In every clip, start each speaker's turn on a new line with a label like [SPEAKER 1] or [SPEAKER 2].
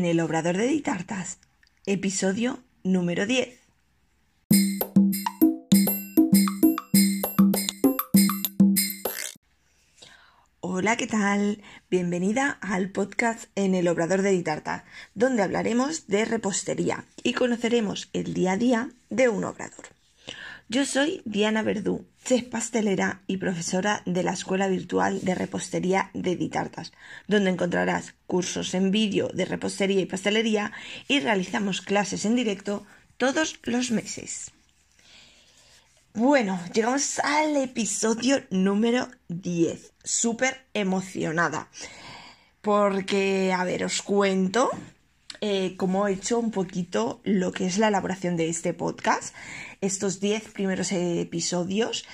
[SPEAKER 1] en el Obrador de Ditartas, episodio número 10. Hola, ¿qué tal? Bienvenida al podcast en el Obrador de Ditartas, donde hablaremos de repostería y conoceremos el día a día de un obrador. Yo soy Diana Verdú, chef pastelera y profesora de la Escuela Virtual de Repostería de Ditartas, donde encontrarás cursos en vídeo de repostería y pastelería y realizamos clases en directo todos los meses. Bueno, llegamos al episodio número 10. Súper emocionada. Porque, a ver, os cuento eh, cómo he hecho un poquito lo que es la elaboración de este podcast estos 10 primeros episodios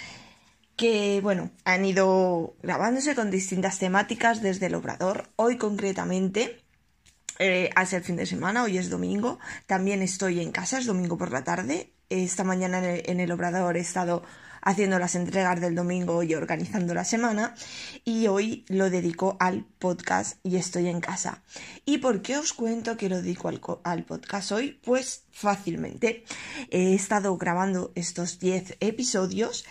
[SPEAKER 1] que, bueno, han ido grabándose con distintas temáticas desde el obrador. Hoy concretamente, eh, el fin de semana, hoy es domingo, también estoy en casa, es domingo por la tarde. Esta mañana en el obrador he estado haciendo las entregas del domingo y organizando la semana y hoy lo dedico al podcast y estoy en casa. ¿Y por qué os cuento que lo dedico al, podcast hoy? Pues fácilmente. He estado grabando estos 10 episodios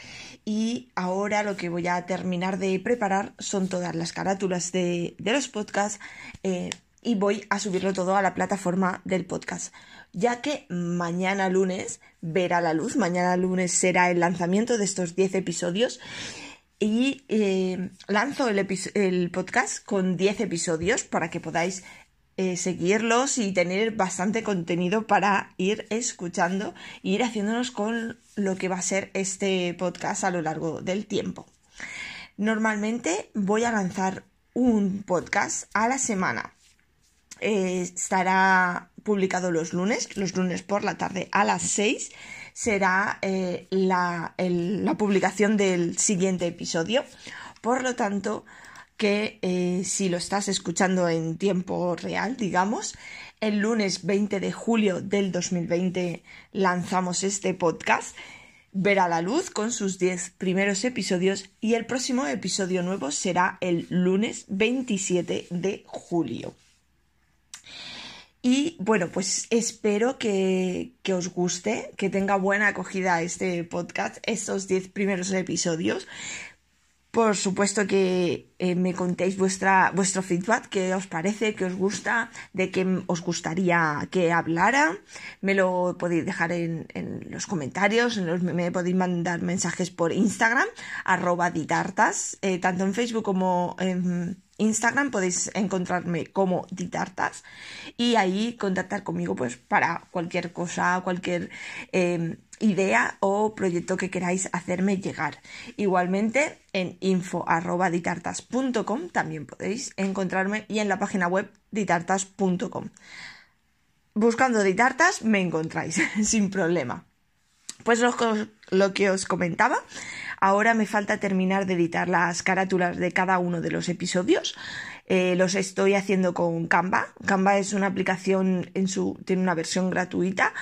[SPEAKER 1] y ahora lo que voy a terminar de preparar son todas las carátulas de, los podcasts eh, y voy a subirlo todo a la plataforma del podcast ya que mañana lunes verá la luz, mañana lunes será el lanzamiento de estos 10 episodios y eh, lanzo el, podcast con 10 episodios para que podáis eh, seguirlos y tener bastante contenido para ir escuchando e ir haciéndonos con lo que va a ser este podcast a lo largo del tiempo. Normalmente voy a lanzar un podcast a la semana. Eh, estará publicado los lunes, los lunes por la tarde a las 6 será eh, la, publicación del siguiente episodio. Por lo tanto, que eh, si lo estás escuchando en tiempo real, digamos, el lunes 20 de julio del 2020 lanzamos este podcast. Verá la luz con sus 10 primeros episodios y el próximo episodio nuevo será el lunes 27 de julio. Y bueno, pues espero que, os guste, que tenga buena acogida este podcast, estos 10 primeros episodios. Por supuesto que eh, me contéis vuestra, vuestro feedback, qué os parece, qué os gusta, de qué os gustaría que hablara. Me lo podéis dejar en, los comentarios, me podéis mandar mensajes por Instagram, arroba ditartas, eh, tanto en Facebook como en Instagram podéis encontrarme como Ditartas y ahí contactar conmigo pues para cualquier cosa, cualquier em, idea o proyecto que queráis hacerme llegar. Igualmente en info.ditartas.com también podéis encontrarme y en la página web ditartas.com. Buscando Ditartas me encontráis sin problema. Pues lo que os comentaba, Ahora me falta terminar de editar las carátulas de cada uno de los episodios. Eh, los estoy haciendo con Canva. Canva es una aplicación en su, tiene una versión gratuita.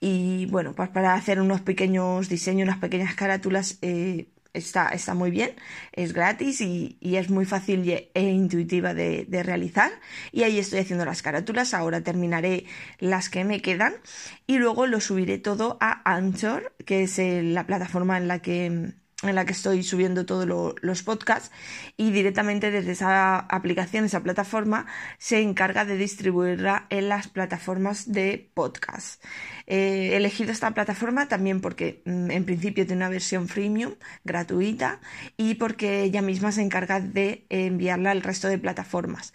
[SPEAKER 1] Y bueno, pues para hacer unos pequeños diseños, unas pequeñas carátulas, eh, está, muy bien, es gratis y, es muy fácil e intuitiva de, realizar. Y ahí estoy haciendo las carátulas, ahora terminaré las que me quedan y luego lo subiré todo a Anchor, que es eh, la plataforma en la que en la que estoy subiendo todos los podcasts y directamente desde esa aplicación, esa plataforma, se encarga de distribuirla en las plataformas de podcast. Eh, he elegido esta plataforma también porque mm, en principio tiene una versión freemium gratuita y porque ella misma se encarga de enviarla al resto de plataformas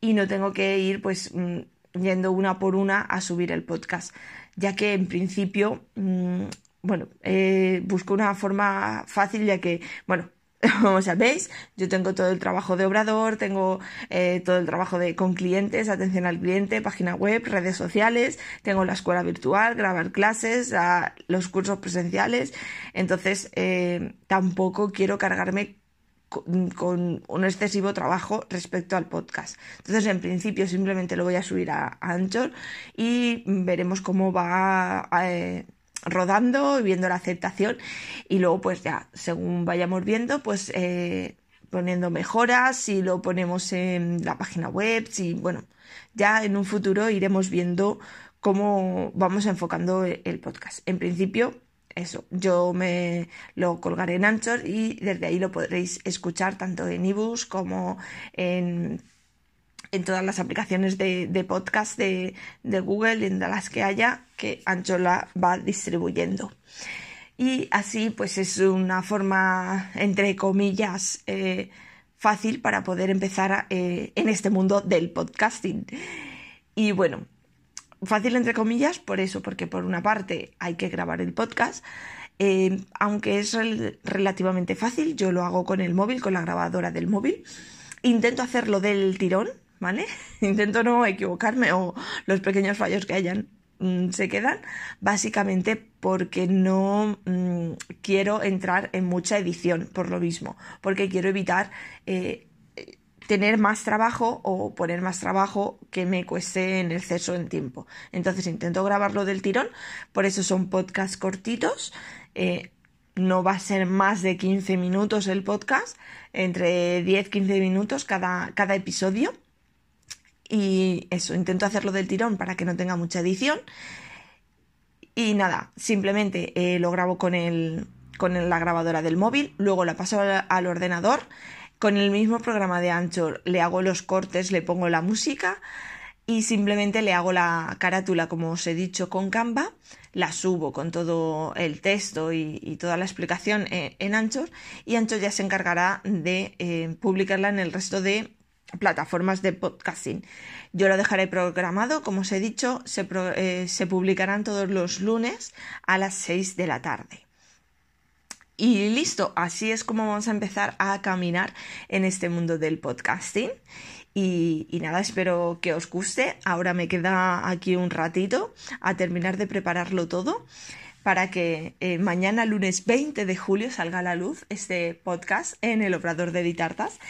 [SPEAKER 1] y no tengo que ir pues mm, yendo una por una a subir el podcast ya que en principio mm, bueno, eh, busco una forma fácil ya que, bueno, como sabéis, yo tengo todo el trabajo de obrador, tengo eh, todo el trabajo de con clientes, atención al cliente, página web, redes sociales, tengo la escuela virtual, grabar clases, los cursos presenciales, entonces eh, tampoco quiero cargarme con, un excesivo trabajo respecto al podcast. Entonces, en principio, simplemente lo voy a subir a, Anchor y veremos cómo va a, rodando y viendo la aceptación y luego pues ya según vayamos viendo pues eh, poniendo mejoras si lo ponemos en la página web si bueno ya en un futuro iremos viendo cómo vamos enfocando el podcast. En principio, eso, yo me lo colgaré en Anchor y desde ahí lo podréis escuchar tanto en ebooks como en, en todas las aplicaciones de, podcast de, Google, en las que haya, que Anchor la va distribuyendo. Y así, pues es una forma, entre comillas, eh, fácil para poder empezar eh, en este mundo del podcasting. Y bueno, Fácil entre comillas, por eso, porque por una parte hay que grabar el podcast, eh, aunque es relativamente fácil, yo lo hago con el móvil, con la grabadora del móvil. Intento hacerlo del tirón, ¿vale? Intento no equivocarme o los pequeños fallos que hayan mm, se quedan, básicamente porque no mm, quiero entrar en mucha edición por lo mismo, porque quiero evitar eh, tener más trabajo o poner más trabajo que me cueste en exceso en tiempo. Entonces intento grabarlo del tirón, por eso son podcasts cortitos. Eh, no va a ser más de 15 minutos el podcast, entre 10-15 minutos cada, cada episodio. Y eso, intento hacerlo del tirón para que no tenga mucha edición. Y nada, simplemente eh, lo grabo con, el, con la grabadora del móvil, luego la paso al ordenador con el mismo programa de Anchor le hago los cortes, le pongo la música y simplemente le hago la carátula, como os he dicho, con Canva, la subo con todo el texto y, toda la explicación eh, en, Anchor y Anchor ya se encargará de eh, publicarla en el resto de plataformas de podcasting. Yo lo dejaré programado, como os he dicho, se, eh, publicarán todos los lunes a las 6 de la tarde. Y listo, así es como vamos a empezar a caminar en este mundo del podcasting. Y, nada, espero que os guste. Ahora me queda aquí un ratito a terminar de prepararlo todo para que eh, mañana, lunes 20 de julio, salga a la luz este podcast en el Obrador de Editartas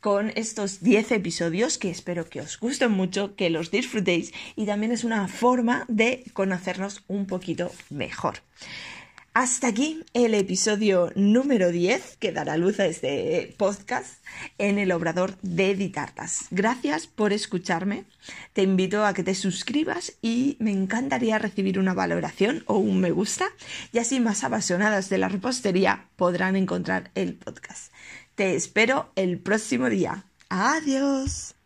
[SPEAKER 1] con estos 10 episodios que espero que os gusten mucho, que los disfrutéis y también es una forma de conocernos un poquito mejor. Hasta aquí el episodio número 10 que dará luz a este podcast en el Obrador de Editartas. Gracias por escucharme. Te invito a que te suscribas y me encantaría recibir una valoración o un me gusta y así más apasionadas de la repostería podrán encontrar el podcast. Te espero el próximo día. Adiós.